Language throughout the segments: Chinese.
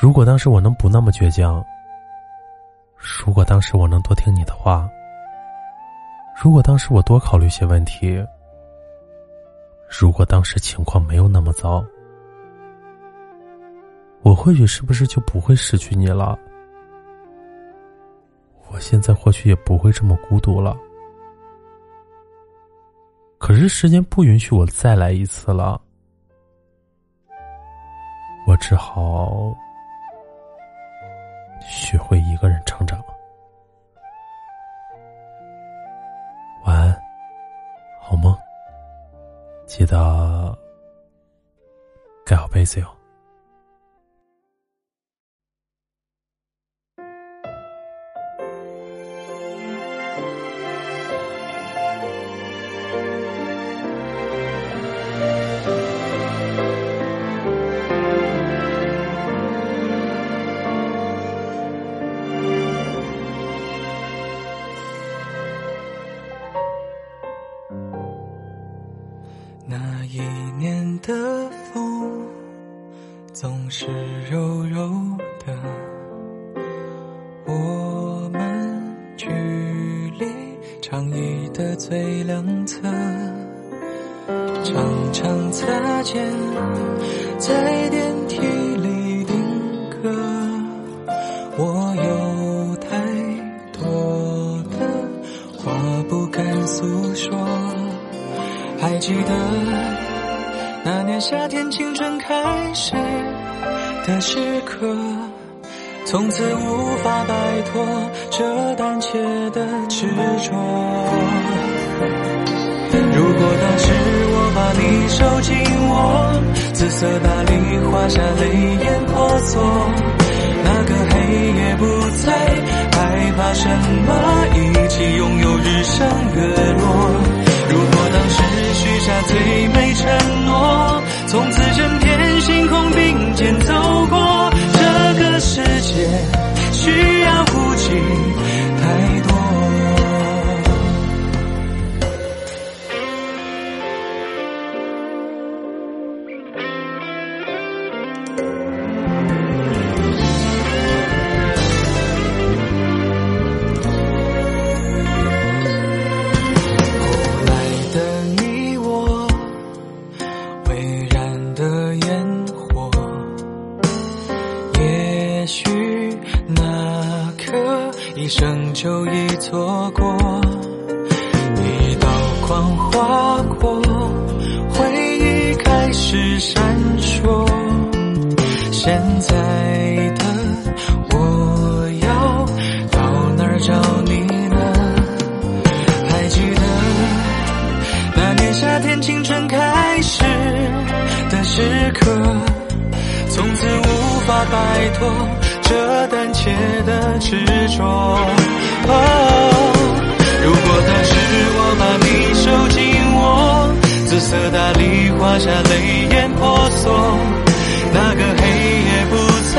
如果当时我能不那么倔强，如果当时我能多听你的话，如果当时我多考虑些问题，如果当时情况没有那么糟，我或许是不是就不会失去你了？我现在或许也不会这么孤独了。可是时间不允许我再来一次了，只好。学会一个人成长。晚安，好梦。记得盖好被子哟。总是柔柔的，我们距离长椅的最两侧，常常擦肩，在电梯里定格。我有太多的话不敢诉说，还记得。那年夏天，青春开始的时刻，从此无法摆脱这胆怯的执着。如果当时我把你收紧握紫色大礼，画下泪眼婆娑，那个黑夜不再害怕什么，一起拥有日升月落。如果当时生就已错过，一道光划过，回忆开始闪烁。现在的我要到哪儿找你呢？还记得那年夏天青春开始的时刻，从此无法摆脱。执着。哦，如果当时我把你手紧握紫色大礼，画下泪眼婆娑，那个黑夜不再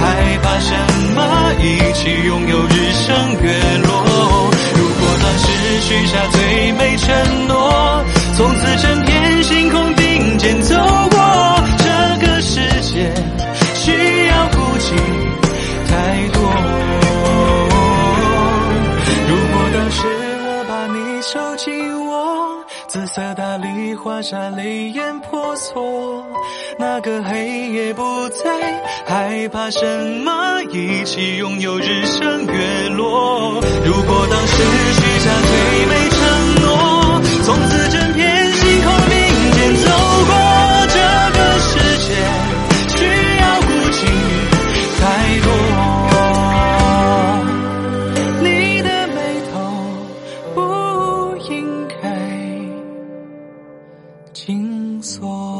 害怕什么，一起拥有日升月落。如果当时许下最美承诺，是时我把你手紧握，紫色大理花下泪眼婆娑。那个黑夜不再害怕什么，一起拥有日升月落。如果当时许下最美。紧锁